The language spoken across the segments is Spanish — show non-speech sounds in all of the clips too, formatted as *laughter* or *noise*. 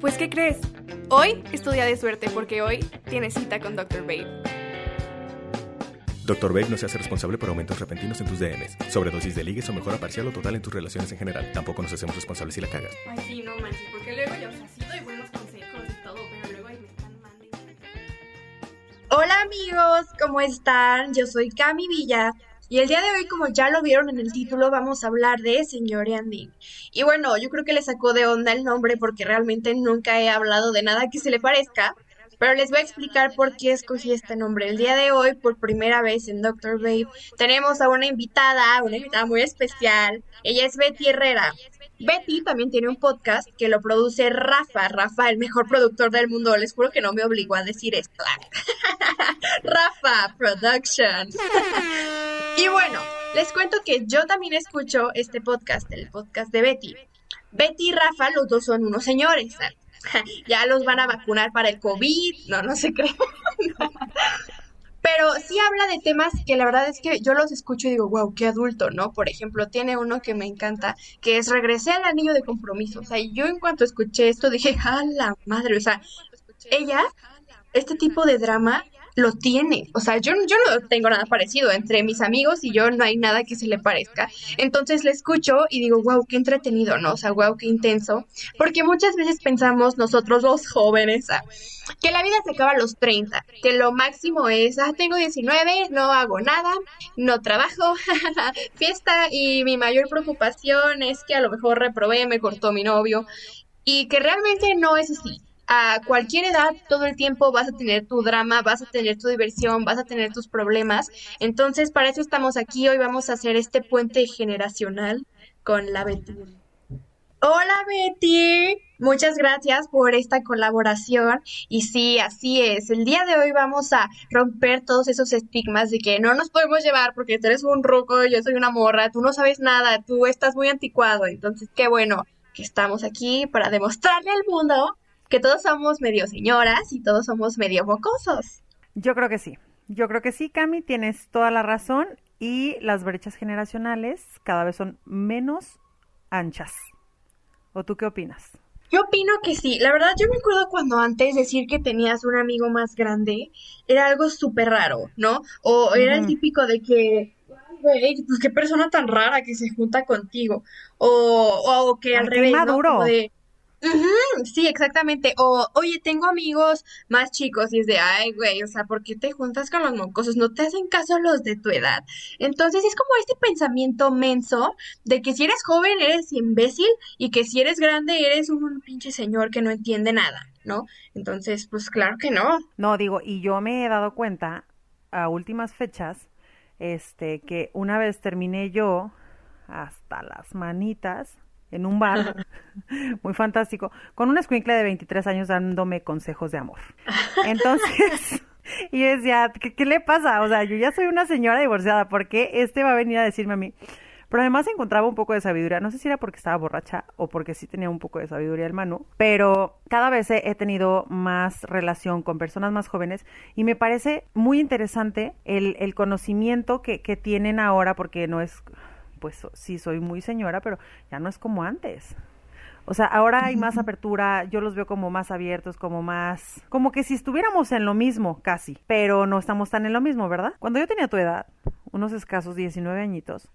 Pues, ¿qué crees? Hoy es tu día de suerte porque hoy tienes cita con Dr. Babe. Dr. Babe no se hace responsable por aumentos repentinos en tus DMs, sobredosis de ligues o mejora parcial o total en tus relaciones en general. Tampoco nos hacemos responsables si la cagas. Ay, sí, no manches, porque luego yo, o sea, sí doy buenos consejos y todo, pero luego ahí me están mandando. Hola amigos, ¿cómo están? Yo soy Cami Villa y el día de hoy, como ya lo vieron en el título, vamos a hablar de Señoreanding. Y bueno, yo creo que le sacó de onda el nombre porque realmente nunca he hablado de nada que se le parezca, pero les voy a explicar por qué escogí este nombre. El día de hoy, por primera vez en Doctor Babe, tenemos a una invitada, una invitada muy especial. Ella es Betty Herrera. Betty también tiene un podcast que lo produce Rafa, Rafa, el mejor productor del mundo. Les juro que no me obligó a decir esto. *laughs* Rafa Productions. *laughs* y bueno, les cuento que yo también escucho este podcast, el podcast de Betty. Betty y Rafa, los dos son unos señores. *laughs* ya los van a vacunar para el COVID. No, no se cree. *laughs* Pero sí habla de temas que la verdad es que yo los escucho y digo, wow, qué adulto, ¿no? Por ejemplo, tiene uno que me encanta, que es Regresé al anillo de compromiso. O sea, yo en cuanto escuché esto dije, ¡a la madre! O sea, ella, este tipo de drama lo tiene. O sea, yo, yo no tengo nada parecido. Entre mis amigos y yo no hay nada que se le parezca. Entonces le escucho y digo, wow, qué entretenido, ¿no? O sea, wow, qué intenso. Porque muchas veces pensamos nosotros los jóvenes ah, que la vida se acaba a los 30, que lo máximo es, ah, tengo 19, no hago nada, no trabajo, *laughs* fiesta y mi mayor preocupación es que a lo mejor reprobé, me cortó mi novio. Y que realmente no es así a cualquier edad, todo el tiempo vas a tener tu drama, vas a tener tu diversión, vas a tener tus problemas. Entonces, para eso estamos aquí. Hoy vamos a hacer este puente generacional con la Betty. Hola Betty, muchas gracias por esta colaboración. Y sí, así es. El día de hoy vamos a romper todos esos estigmas de que no nos podemos llevar porque tú eres un ruco, yo soy una morra, tú no sabes nada, tú estás muy anticuado. Entonces, qué bueno que estamos aquí para demostrarle al mundo que todos somos medio señoras y todos somos medio mocosos. Yo creo que sí. Yo creo que sí, Cami, tienes toda la razón y las brechas generacionales cada vez son menos anchas. ¿O tú qué opinas? Yo opino que sí. La verdad, yo me acuerdo cuando antes decir que tenías un amigo más grande era algo súper raro, ¿no? O era el típico de que, güey, pues qué persona tan rara que se junta contigo. O, o que al Ay, revés, ¿no? Como de, Sí, exactamente. O, oye, tengo amigos más chicos y es de, ay, güey, o sea, ¿por qué te juntas con los mocosos? No te hacen caso los de tu edad. Entonces es como este pensamiento menso de que si eres joven eres imbécil y que si eres grande eres un pinche señor que no entiende nada, ¿no? Entonces, pues claro que no. No, digo, y yo me he dado cuenta a últimas fechas, este, que una vez terminé yo hasta las manitas en un bar, *laughs* muy fantástico, con un escuincle de 23 años dándome consejos de amor. Entonces, *laughs* y decía, ¿qué, qué le pasa? O sea, yo ya soy una señora divorciada, ¿por qué este va a venir a decirme a mí? Pero además encontraba un poco de sabiduría. No sé si era porque estaba borracha o porque sí tenía un poco de sabiduría el mano. Pero cada vez he he tenido más relación con personas más jóvenes y me parece muy interesante el, el conocimiento que, que tienen ahora porque no es, pues sí soy muy señora, pero ya no es como antes. O sea, ahora hay más apertura, yo los veo como más abiertos, como más, como que si estuviéramos en lo mismo, casi, pero no estamos tan en lo mismo, ¿verdad? Cuando yo tenía tu edad, unos escasos 19 añitos,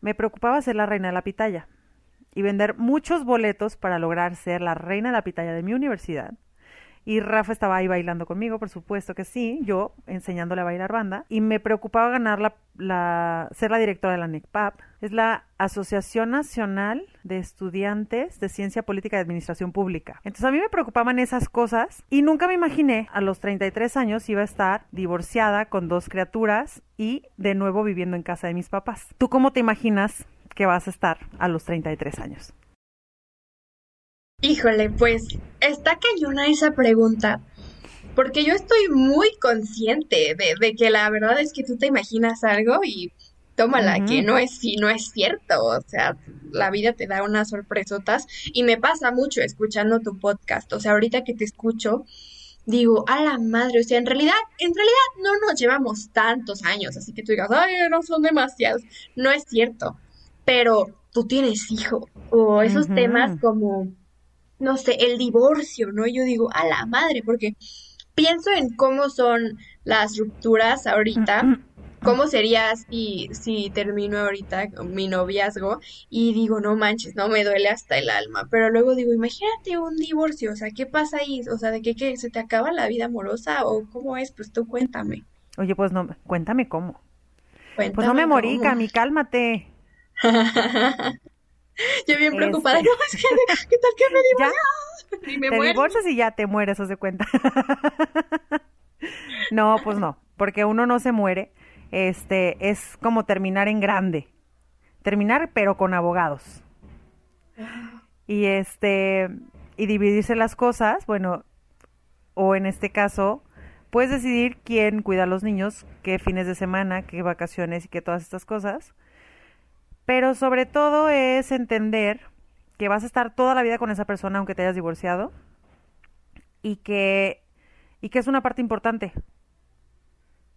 me preocupaba ser la reina de la pitaya y vender muchos boletos para lograr ser la reina de la pitaya de mi universidad. Y Rafa estaba ahí bailando conmigo, por supuesto que sí, yo enseñándole a bailar banda. Y me preocupaba ganar la, la ser la directora de la NECPAP. Es la Asociación Nacional de Estudiantes de Ciencia Política y Administración Pública. Entonces a mí me preocupaban esas cosas y nunca me imaginé a los 33 años iba a estar divorciada con dos criaturas y de nuevo viviendo en casa de mis papás. ¿Tú cómo te imaginas que vas a estar a los 33 años? Híjole, pues está cañona esa pregunta, porque yo estoy muy consciente de, que la verdad es que tú te imaginas algo y tómala, que no es, no es cierto, o sea, la vida te da unas sorpresotas y me pasa mucho escuchando tu podcast, o sea, ahorita que te escucho, digo, a la madre, o sea, en realidad, en realidad no nos llevamos tantos años, así que tú digas, ay, no son demasiados, no es cierto, pero tú tienes hijo, o esos temas como, no sé, el divorcio, ¿no? Yo digo, a la madre, porque pienso en cómo son las rupturas ahorita, cómo sería si, si termino ahorita mi noviazgo y digo, no manches, no me duele hasta el alma, pero luego digo, imagínate un divorcio, o sea, ¿qué pasa ahí? O sea, ¿de qué, qué se te acaba la vida amorosa o cómo es? Pues tú cuéntame. Oye, pues no, cuéntame cómo. pues no me morí, Cami, cálmate. *laughs* *laughs* Yo bien preocupada, este. *laughs* no, es que, ¿qué tal que me *laughs* divorcio? Y me te divorcias y ya te mueres, o se cuenta. no, pues no, porque uno no se muere. Este, es como terminar en grande. Terminar, pero con abogados. Y este, y dividirse las cosas, bueno, o en este caso, puedes decidir quién cuida a los niños, qué fines de semana, qué vacaciones y qué todas estas cosas. Pero sobre todo es entender que vas a estar toda la vida con esa persona aunque te hayas divorciado y que, y que es una parte importante.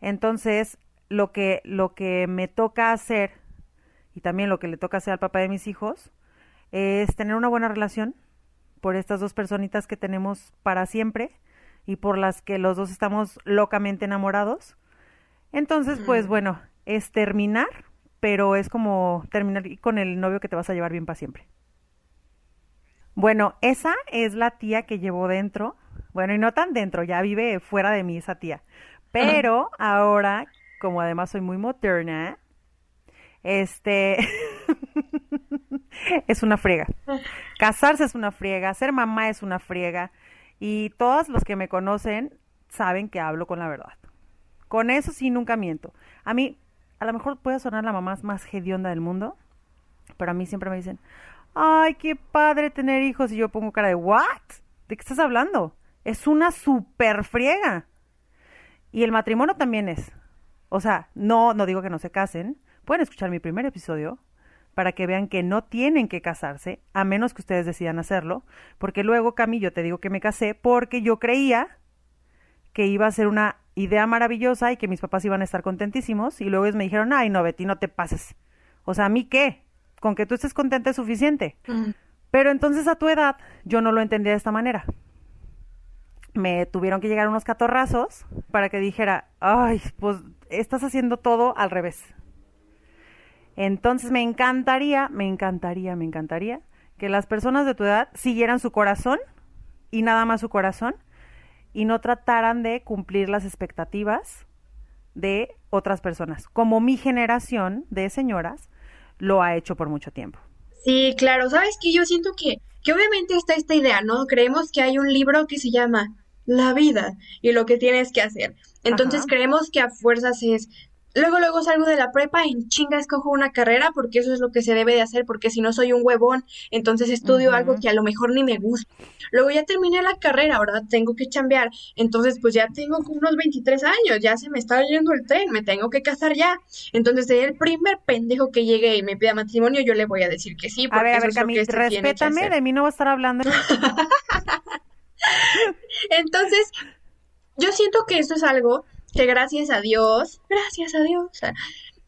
Entonces, lo que, lo que me toca hacer y también lo que le toca hacer al papá de mis hijos es tener una buena relación por estas dos personitas que tenemos para siempre y por las que los dos estamos locamente enamorados. Entonces, pues bueno, es terminar pero es como terminar con el novio que te vas a llevar bien para siempre. Bueno, esa es la tía que llevo dentro. Bueno, y no tan dentro, ya vive fuera de mí esa tía. Pero ahora, como además soy muy moderna, este *laughs* es una friega. Casarse es una friega, ser mamá es una friega. Y todos los que me conocen saben que hablo con la verdad. Con eso sí nunca miento. A mí a lo mejor puede sonar la mamá más hedionda del mundo, pero a mí siempre me dicen, ay, qué padre tener hijos. Y yo pongo cara de, ¿what? ¿De qué estás hablando? Es una super friega. Y el matrimonio también es. O sea, no, no digo que no se casen. Pueden escuchar mi primer episodio para que vean que no tienen que casarse, a menos que ustedes decidan hacerlo. Porque luego, Cami, yo te digo que me casé porque yo creía que iba a ser una idea maravillosa y que mis papás iban a estar contentísimos. Y luego ellos me dijeron, ay, no, Betty, no te pases. O sea, ¿a mí qué? Con que tú estés contenta es suficiente. Pero entonces a tu edad yo no lo entendía de esta manera. Me tuvieron que llegar unos catorrazos para que dijera, ay, pues estás haciendo todo al revés. Entonces me encantaría, me encantaría, me encantaría que las personas de tu edad siguieran su corazón y nada más su corazón y no trataran de cumplir las expectativas de otras personas, como mi generación de señoras lo ha hecho por mucho tiempo. Sí, claro, sabes que yo siento que, que obviamente está esta idea, ¿no? Creemos que hay un libro que se llama La vida y lo que tienes que hacer. Entonces creemos que a fuerzas es Luego, luego salgo de la prepa y en chinga escojo una carrera porque eso es lo que se debe de hacer, porque si no soy un huevón, entonces estudio algo que a lo mejor ni me gusta. Luego ya terminé la carrera, ahora tengo que chambear, entonces pues ya tengo unos 23 años, ya se me está yendo el tren, me tengo que casar ya. Entonces el primer pendejo que llegue y me pida matrimonio, yo le voy a decir que sí, porque a ver, a ver, Camille, este respétame, de mí no va a estar hablando. *laughs* entonces, yo siento que esto es algo que gracias a Dios, gracias a Dios,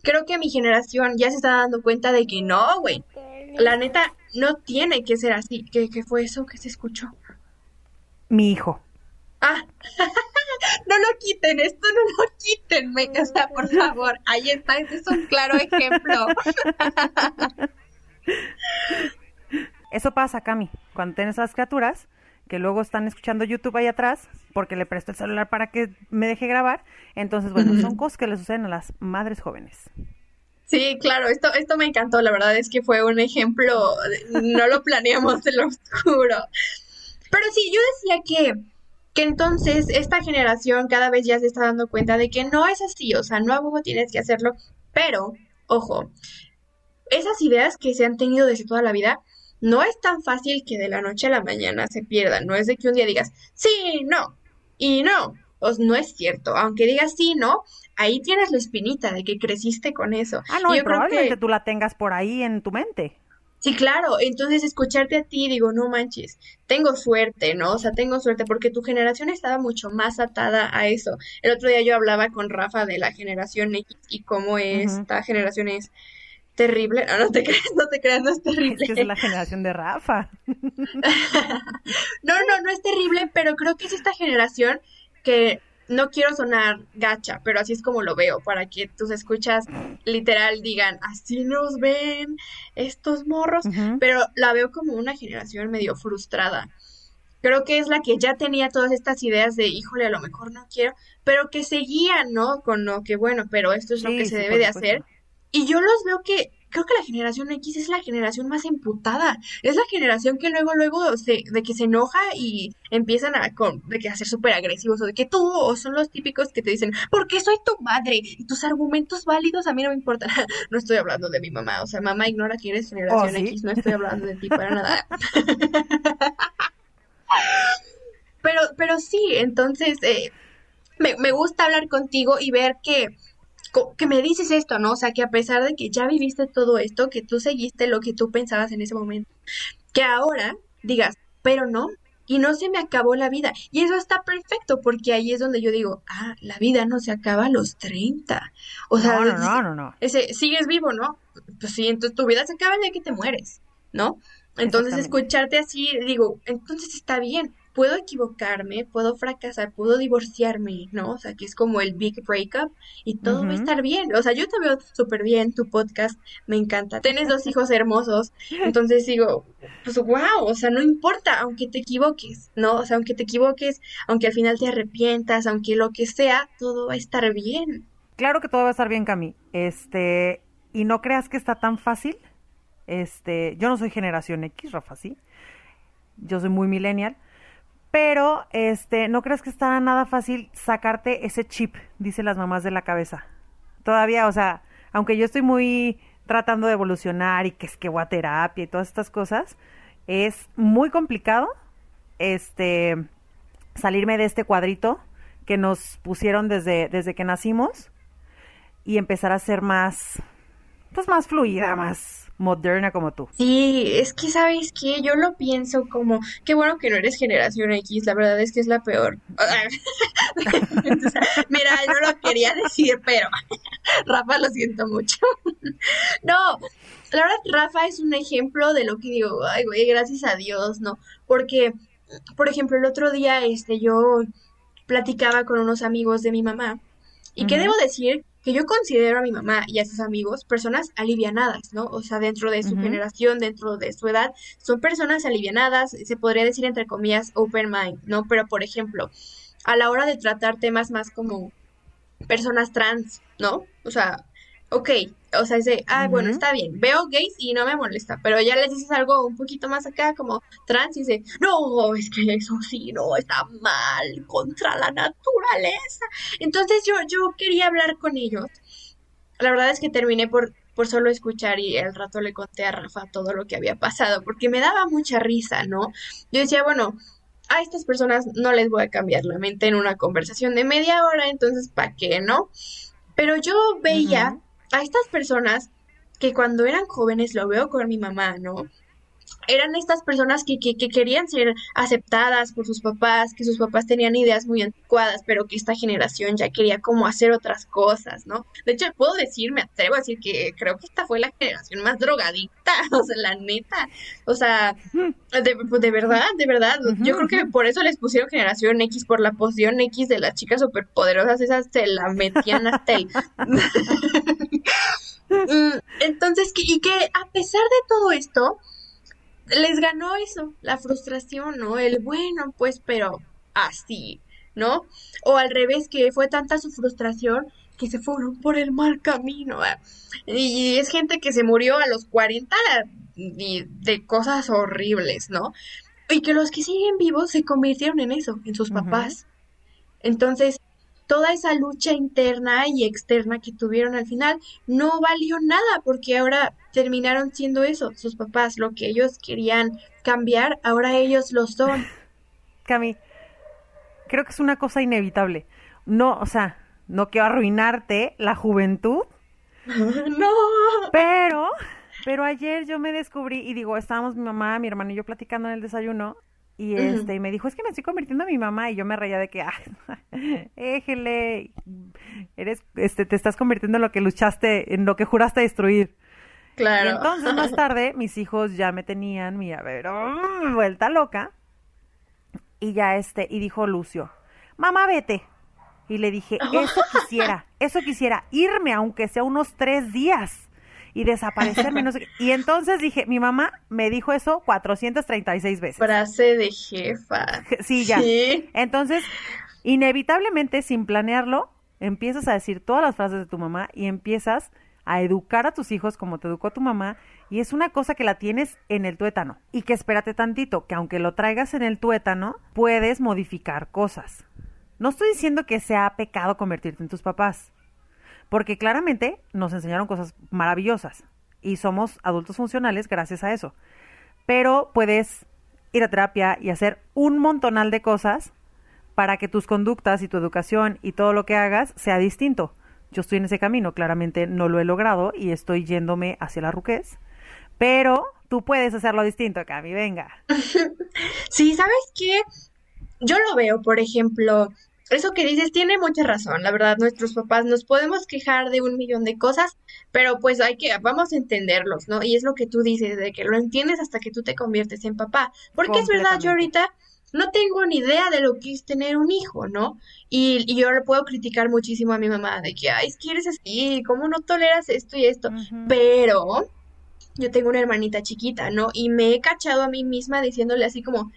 creo que mi generación ya se está dando cuenta de que no, güey. La neta, no tiene que ser así. ¿Qué, qué fue eso que se escuchó? Mi hijo. Ah, *laughs* no lo quiten, esto no lo quiten, me o por favor. Ahí está, ese es un claro ejemplo. *laughs* Eso pasa, Cami, cuando tienes las criaturas que luego están escuchando YouTube ahí atrás, porque le presto el celular para que me deje grabar. Entonces, bueno, son cosas que le suceden a las madres jóvenes. Sí, claro, esto, esto me encantó, la verdad es que fue un ejemplo, no lo planeamos, te lo oscuro. Pero sí, yo decía que, que entonces esta generación cada vez ya se está dando cuenta de que no es así, o sea, no a huevo tienes que hacerlo, pero, ojo, esas ideas que se han tenido desde toda la vida, no es tan fácil que de la noche a la mañana se pierdan. No es de que un día digas, sí, no, y no. Pues no es cierto. Aunque digas sí, no, ahí tienes la espinita de que creciste con eso. Ah, no, Y y yo creo probablemente que- tú la tengas por ahí en tu mente. Sí, claro, entonces escucharte a ti, digo, no manches, tengo suerte, ¿no? O sea, tengo suerte porque tu generación estaba mucho más atada a eso. El otro día yo hablaba con Rafa de la generación X y cómo esta generación es terrible. No, no te creas, no te creas, no es Es que terrible. es la generación de Rafa. *laughs* No, no, no es terrible, pero creo que es esta generación que no quiero sonar gacha, pero así es como lo veo, para que tus escuchas literal digan, así nos ven estos morros, pero la veo como una generación medio frustrada. Creo que es la que ya tenía todas estas ideas de, híjole, a lo mejor no quiero, pero que seguían, ¿no? Con lo que, bueno, pero esto es lo que se sí, debe de supuesto. hacer. Y yo los veo que, creo que la generación X es la generación más emputada. Es la generación que luego, luego, se, de que se enoja y empiezan a, con, de que a ser súper agresivos, o de que tú, o son los típicos que te dicen, porque soy tu madre, y tus argumentos válidos a mí no me importan. *laughs* No estoy hablando de mi mamá, o sea, mamá ignora que eres generación ¿sí? X, no estoy hablando de ti para nada. *laughs* Pero, pero sí, entonces, eh, me, me gusta hablar contigo y ver que, que me dices esto, ¿no? O sea, que a pesar de que ya viviste todo esto, que tú seguiste lo que tú pensabas en ese momento, que ahora digas, pero no, y no se me acabó la vida. Y eso está perfecto, porque ahí es donde yo digo, ah, la vida no se acaba a los 30. O sea, No, no, no, no, no. ese, sigues vivo, ¿no? Pues sí, entonces tu vida se acaba el día que te mueres, ¿no? Entonces escucharte así, digo, entonces está bien, puedo equivocarme, puedo fracasar, puedo divorciarme, ¿no? O sea, que es como el big breakup y todo va a estar bien. O sea, yo te veo súper bien, tu podcast me encanta. Tienes dos hijos hermosos, entonces digo, pues wow, o sea, no importa, aunque te equivoques, ¿no? O sea, aunque te equivoques, aunque al final te arrepientas, aunque lo que sea, todo va a estar bien. Claro que todo va a estar bien, Cami. Este, y no creas que está tan fácil. Este, yo no soy generación X, Rafa, sí. Yo soy muy millennial. Pero, este, no creas que está nada fácil sacarte ese chip, dicen las mamás de la cabeza. Todavía, o sea, aunque yo estoy muy tratando de evolucionar y que es que voy a terapia y todas estas cosas, es muy complicado, este, salirme de este cuadrito que nos pusieron desde, desde que nacimos y empezar a ser más, pues más fluida, más moderna como tú. Sí, es que sabes que yo lo pienso como, qué bueno que no eres generación X, la verdad es que es la peor. *laughs* Mira, no lo quería decir, pero *laughs* Rafa lo siento mucho. *laughs* No, la verdad Rafa es un ejemplo de lo que digo, ay güey, gracias a Dios, ¿no? Porque, por ejemplo, el otro día este yo platicaba con unos amigos de mi mamá y que Ujú. debo decir que yo considero a mi mamá y a sus amigos personas alivianadas, ¿no? O sea, dentro de su generación, dentro de su edad, son personas alivianadas, se podría decir entre comillas open mind, ¿no? Pero, por ejemplo, a la hora de tratar temas más como personas trans, ¿no? O sea, ok, o sea, de, ah, bueno, está bien, veo gays y no me molesta, pero ya les dices algo un poquito más acá, como trans, y dice, no, es que eso sí, no, está mal, contra la naturaleza. Entonces yo, yo quería hablar con ellos. La verdad es que terminé por, por solo escuchar y al rato le conté a Rafa todo lo que había pasado, porque me daba mucha risa, ¿no? Yo decía, bueno, a estas personas no les voy a cambiar la mente en una conversación de media hora, entonces, ¿para qué, no? Pero yo veía. A estas personas que cuando eran jóvenes, lo veo con mi mamá, ¿no? Eran estas personas que, que, que querían ser aceptadas por sus papás, que sus papás tenían ideas muy anticuadas, pero que esta generación ya quería como hacer otras cosas, ¿no? De hecho, puedo decir, me atrevo a decir que creo que esta fue la generación más drogadicta, *laughs* o sea, la neta, o sea, de, de verdad, de verdad, yo creo que por eso les pusieron generación X, por la poción X de las chicas superpoderosas, esas se la metían hasta el... *laughs* Mm, Entonces, que- y que a pesar de todo esto, les ganó eso, la frustración, ¿no? El bueno, pues, pero así, ¿no? O al revés, que fue tanta su frustración que se fueron por el mal camino. ¿eh? Y es gente que se murió a los 40 y de cosas horribles, ¿no? Y que los que siguen vivos se convirtieron en eso, en sus papás. Entonces, toda esa lucha interna y externa que tuvieron al final no valió nada porque ahora terminaron siendo eso, sus papás, lo que ellos querían cambiar, ahora ellos lo son. *sighs* Cami, creo que es una cosa inevitable. No, o sea, no quiero arruinarte la juventud. *laughs* no. Pero, pero ayer yo me descubrí y digo, estábamos mi mamá, mi hermano y yo platicando en el desayuno y este y me dijo, "Es que me estoy convirtiendo en mi mamá" y yo me reía de que, "Ay, *laughs* éjele, eres este te estás convirtiendo en lo que luchaste, en lo que juraste destruir." Claro. Y entonces más *laughs* tarde mis hijos ya me tenían, mira, a ver, mm, vuelta loca. Y ya este, y dijo Lucio, mamá, vete. Y le dije, eso *laughs* quisiera, eso quisiera, irme aunque sea unos tres días y desaparecerme. No sé qué. *laughs* Y entonces dije, mi mamá me dijo eso 436 veces. Frase de jefa. *laughs* Sí, ya. Sí. Entonces, inevitablemente, sin planearlo, empiezas a decir todas las frases de tu mamá y empiezas a educar a tus hijos como te educó tu mamá y es una cosa que la tienes en el tuétano y que espérate tantito, que aunque lo traigas en el tuétano, puedes modificar cosas. No estoy diciendo que sea pecado convertirte en tus papás, porque claramente nos enseñaron cosas maravillosas y somos adultos funcionales gracias a eso. Pero puedes ir a terapia y hacer un montonal de cosas para que tus conductas y tu educación y todo lo que hagas sea distinto. Yo estoy en ese camino, claramente no lo he logrado y estoy yéndome hacia la ruquez, pero tú puedes hacerlo distinto, Cami, venga. *laughs* Sí, ¿sabes qué? Yo lo veo, por ejemplo, eso que dices tiene mucha razón, la verdad, nuestros papás nos podemos quejar de un millón de cosas, pero pues hay que, vamos a entenderlos, ¿no? Y es lo que tú dices, de que lo entiendes hasta que tú te conviertes en papá, porque es verdad, yo ahorita no tengo ni idea de lo que es tener un hijo, ¿no? Y, y yo le puedo criticar muchísimo a mi mamá de que, ay, es que eres así, ¿cómo no toleras esto y esto? Pero yo tengo una hermanita chiquita, ¿no? Y me he cachado a mí misma diciéndole así como,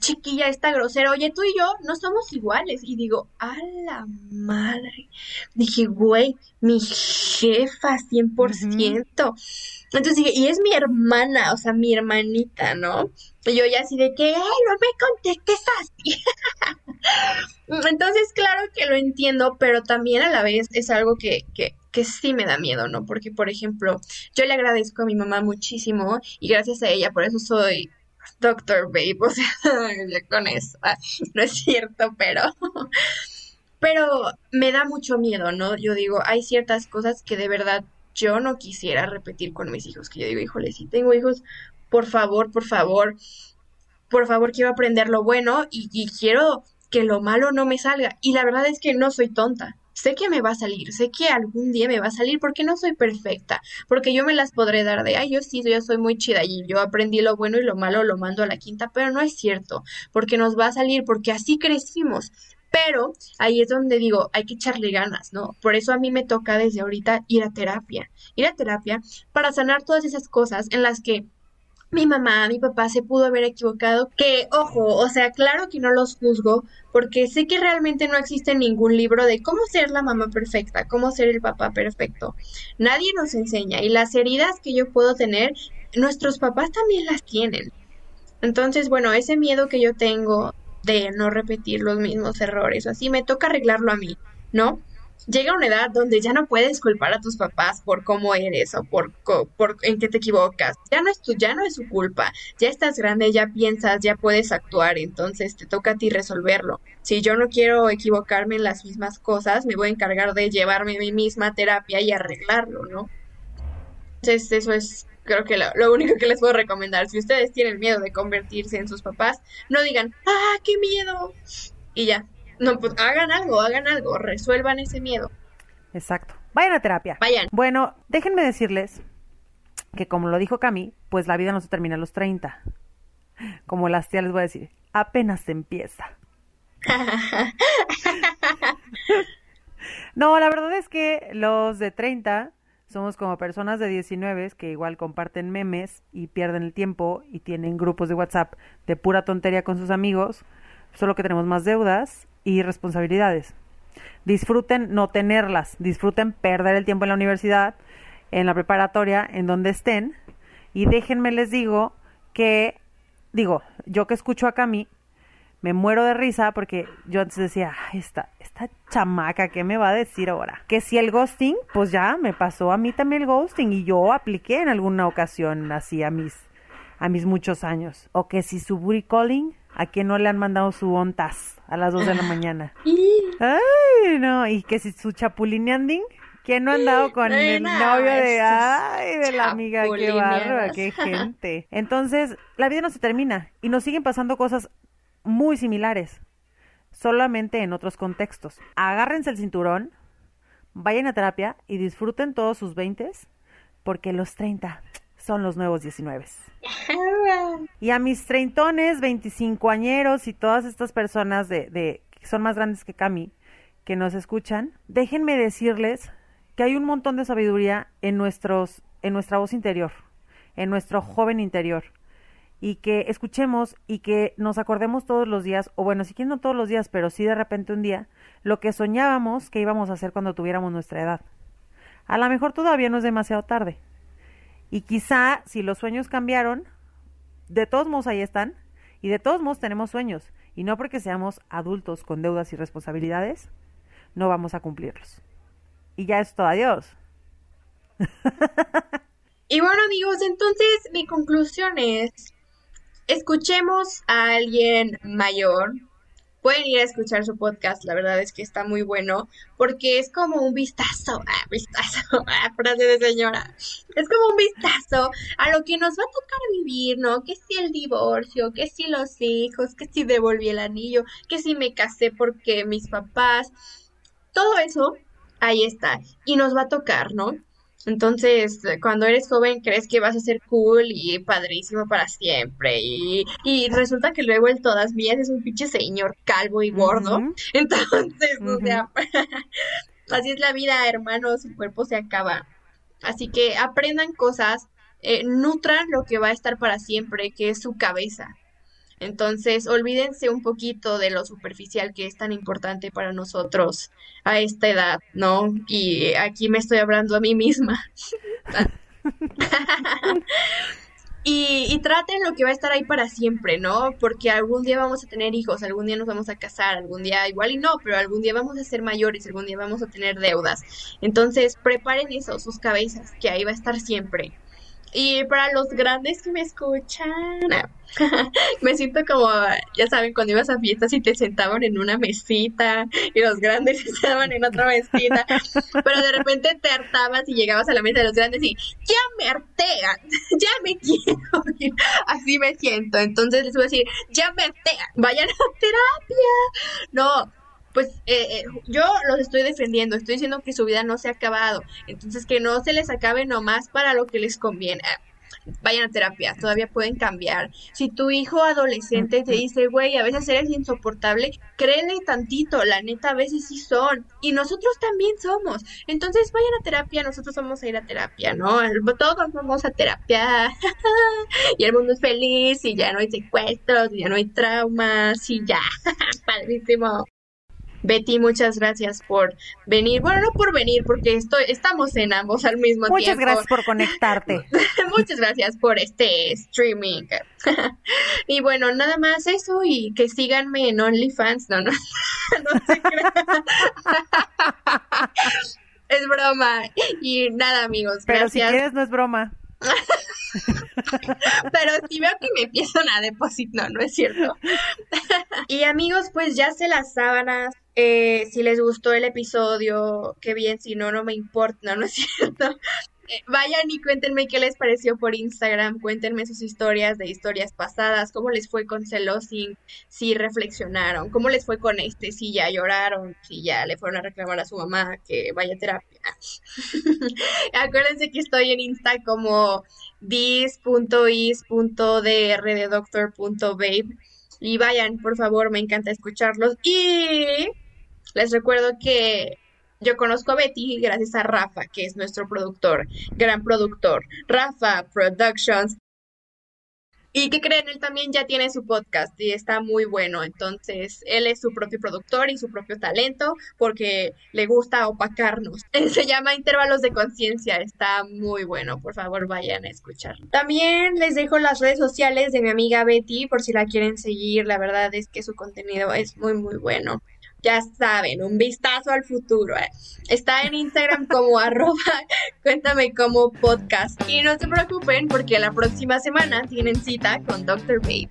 chiquilla, esta grosera, oye, tú y yo no somos iguales. Y digo, a la madre. Dije, güey, mi jefa, 100%. Entonces dije, y es mi hermana, o sea, mi hermanita, ¿no? Y yo ya así de que, ay, no me contestes así. *laughs* Entonces, claro que lo entiendo, pero también a la vez es algo que, que, que sí me da miedo, ¿no? Porque, por ejemplo, yo le agradezco a mi mamá muchísimo y gracias a ella, por eso soy Doctor Babe, o sea, *laughs* con eso, ah, no es cierto, pero, *laughs* pero me da mucho miedo, ¿no? Yo digo, hay ciertas cosas que de verdad yo no quisiera repetir con mis hijos, que yo digo, híjole, si tengo hijos, por favor, por favor, por favor, quiero aprender lo bueno y, y quiero que lo malo no me salga. Y la verdad es que no soy tonta. Sé que me va a salir, sé que algún día me va a salir porque no soy perfecta, porque yo me las podré dar de, ay, yo sí, yo soy muy chida y yo aprendí lo bueno y lo malo lo mando a la quinta, pero no es cierto, porque nos va a salir, porque así crecimos. Pero ahí es donde digo, hay que echarle ganas, ¿no? Por eso a mí me toca desde ahorita ir a terapia, ir a terapia para sanar todas esas cosas en las que mi mamá, mi papá se pudo haber equivocado, que ojo, o sea, claro que no los juzgo, porque sé que realmente no existe ningún libro de cómo ser la mamá perfecta, cómo ser el papá perfecto. Nadie nos enseña y las heridas que yo puedo tener, nuestros papás también las tienen. Entonces, bueno, ese miedo que yo tengo de no repetir los mismos errores, así me toca arreglarlo a mí, ¿no? Llega una edad donde ya no puedes culpar a tus papás por cómo eres o por, por en qué te equivocas. Ya no es tu, ya no es su culpa. Ya estás grande, ya piensas, ya puedes actuar, entonces te toca a ti resolverlo. Si yo no quiero equivocarme en las mismas cosas, me voy a encargar de llevarme mí misma terapia y arreglarlo, ¿no? Entonces, eso es, creo que lo, lo único que les puedo recomendar. Si ustedes tienen miedo de convertirse en sus papás, no digan, ¡ah, qué miedo! Y ya. No, pues hagan algo, hagan algo, resuelvan ese miedo. Exacto. Vayan a terapia. Vayan. Bueno, déjenme decirles que como lo dijo Cami, pues la vida no se termina a los 30. Como las tías les voy a decir, apenas se empieza. *laughs* No, la verdad es que los de 30 somos como personas de 19 que igual comparten memes y pierden el tiempo y tienen grupos de WhatsApp de pura tontería con sus amigos, solo que tenemos más deudas y responsabilidades. Disfruten no tenerlas, disfruten perder el tiempo en la universidad, en la preparatoria, en donde estén y déjenme les digo que, digo, yo que escucho a Cami, me muero de risa porque yo antes decía, esta, esta chamaca, ¿qué me va a decir ahora? Que si el ghosting, pues ya me pasó a mí también el ghosting y yo apliqué en alguna ocasión así a mis, a mis muchos años. O que si su booty calling, ¿a quién no le han mandado su ontas a las 2 de la mañana? Ay, no, y que si su chapulineanding, ¿Quién no ha andado con el novio de, ay, de la amiga? Qué barba, qué gente. Entonces, la vida no se termina y nos siguen pasando cosas muy similares, solamente en otros contextos. Agárrense el cinturón, vayan a terapia y disfruten todos sus veintes, porque los 30 son los nuevos 19. Y a mis treintones, veinticincoañeros y todas estas personas de, de, que son más grandes que Cami, que nos escuchan, déjenme decirles que hay un montón de sabiduría en nuestros en nuestra voz interior, en nuestro joven interior y que escuchemos y que nos acordemos todos los días, o bueno, si quieren no todos los días, pero sí de repente un día, lo que soñábamos que íbamos a hacer cuando tuviéramos nuestra edad. A lo mejor todavía no es demasiado tarde. Y quizá si los sueños cambiaron, de todos modos ahí están, y de todos modos tenemos sueños, y no porque seamos adultos con deudas y responsabilidades, no vamos a cumplirlos y ya es todo, adiós. *laughs* Y bueno amigos, entonces mi conclusión es, escuchemos a alguien mayor. Pueden ir a escuchar su podcast, la verdad es que está muy bueno, porque es como un vistazo, ah, vistazo, *laughs* ah, frase de señora, es como un vistazo a lo que nos va a tocar vivir, ¿no? Que si el divorcio, que si los hijos, que si devolví el anillo, que si me casé porque mis papás, todo eso ahí está. Y nos va a tocar, ¿no? Entonces, cuando eres joven crees que vas a ser cool y padrísimo para siempre. Y, y resulta que luego el todas mías es un pinche señor calvo y gordo. *laughs* Entonces, o sea, *laughs* así es la vida, hermanos, su cuerpo se acaba. Así que aprendan cosas, eh, nutran lo que va a estar para siempre, que es su cabeza. Entonces, olvídense un poquito de lo superficial que es tan importante para nosotros a esta edad, ¿no? Y aquí me estoy hablando a mí misma. *laughs* y, y, traten lo que va a estar ahí para siempre, ¿no? Porque algún día vamos a tener hijos, algún día nos vamos a casar, algún día igual y no, pero algún día vamos a ser mayores, algún día vamos a tener deudas. Entonces, preparen eso, sus cabezas, que ahí va a estar siempre. Y para los grandes que me escuchan, *laughs* me siento como, ya saben, cuando ibas a fiestas y te sentaban en una mesita y los grandes *laughs* estaban en otra mesita, pero de repente te hartabas y llegabas a la mesa de los grandes y ya me hartean, *laughs* ya me quiero. Así me siento. Entonces les voy a decir, ya me hartean, vayan a terapia. No, pues eh, eh, yo los estoy defendiendo, estoy diciendo que su vida no se ha acabado, entonces que no se les acabe nomás para lo que les conviene. Vayan a terapia, todavía pueden cambiar. Si tu hijo adolescente te dice, güey, a veces eres insoportable, créele tantito, la neta, a veces sí son. Y nosotros también somos. Entonces vayan a terapia, nosotros vamos a ir a terapia, ¿no? Todos vamos a terapia. *laughs* y el mundo es feliz, y ya no hay secuestros, y ya no hay traumas, y ya. *laughs* Padrísimo. Betty, muchas gracias por venir. Bueno, no por venir, porque estoy, estamos en ambos al mismo tiempo. Muchas gracias por conectarte. *laughs* muchas gracias por este streaming. *laughs* y bueno, nada más eso y que síganme en OnlyFans. No, no, *laughs* no sé es broma. Y nada, amigos. Pero si quieres, no es broma. *laughs* Pero si veo que me empiezan a depositar, no, no es cierto. *laughs* y amigos, pues ya se las sábanas, eh, si les gustó el episodio, qué bien, si no, no me importa, no es cierto. Eh, vayan y cuéntenme qué les pareció por Instagram, cuéntenme sus historias de historias pasadas, cómo les fue con Celosing, si reflexionaron, cómo les fue con este, si ya lloraron, si ya le fueron a reclamar a su mamá que vaya a terapia. *laughs* Acuérdense que estoy en Insta como dis.is.drdoctor.babe y vayan, por favor, me encanta escucharlos y les recuerdo que yo conozco a Betty gracias a Rafa, que es nuestro productor, gran productor. Rafa Productions. Y que creen, él también ya tiene su podcast y está muy bueno. Entonces, él es su propio productor y su propio talento porque le gusta opacarnos. *laughs* Se llama Intervalos de Conciencia. Está muy bueno. Por favor, vayan a escucharlo. También les dejo las redes sociales de mi amiga Betty por si la quieren seguir. La verdad es que su contenido es muy, muy bueno ya saben, un vistazo al futuro. ¿eh? Está en Instagram como *laughs* arroba, cuéntame como podcast. Y no se preocupen porque la próxima semana tienen cita con Dr. Babe.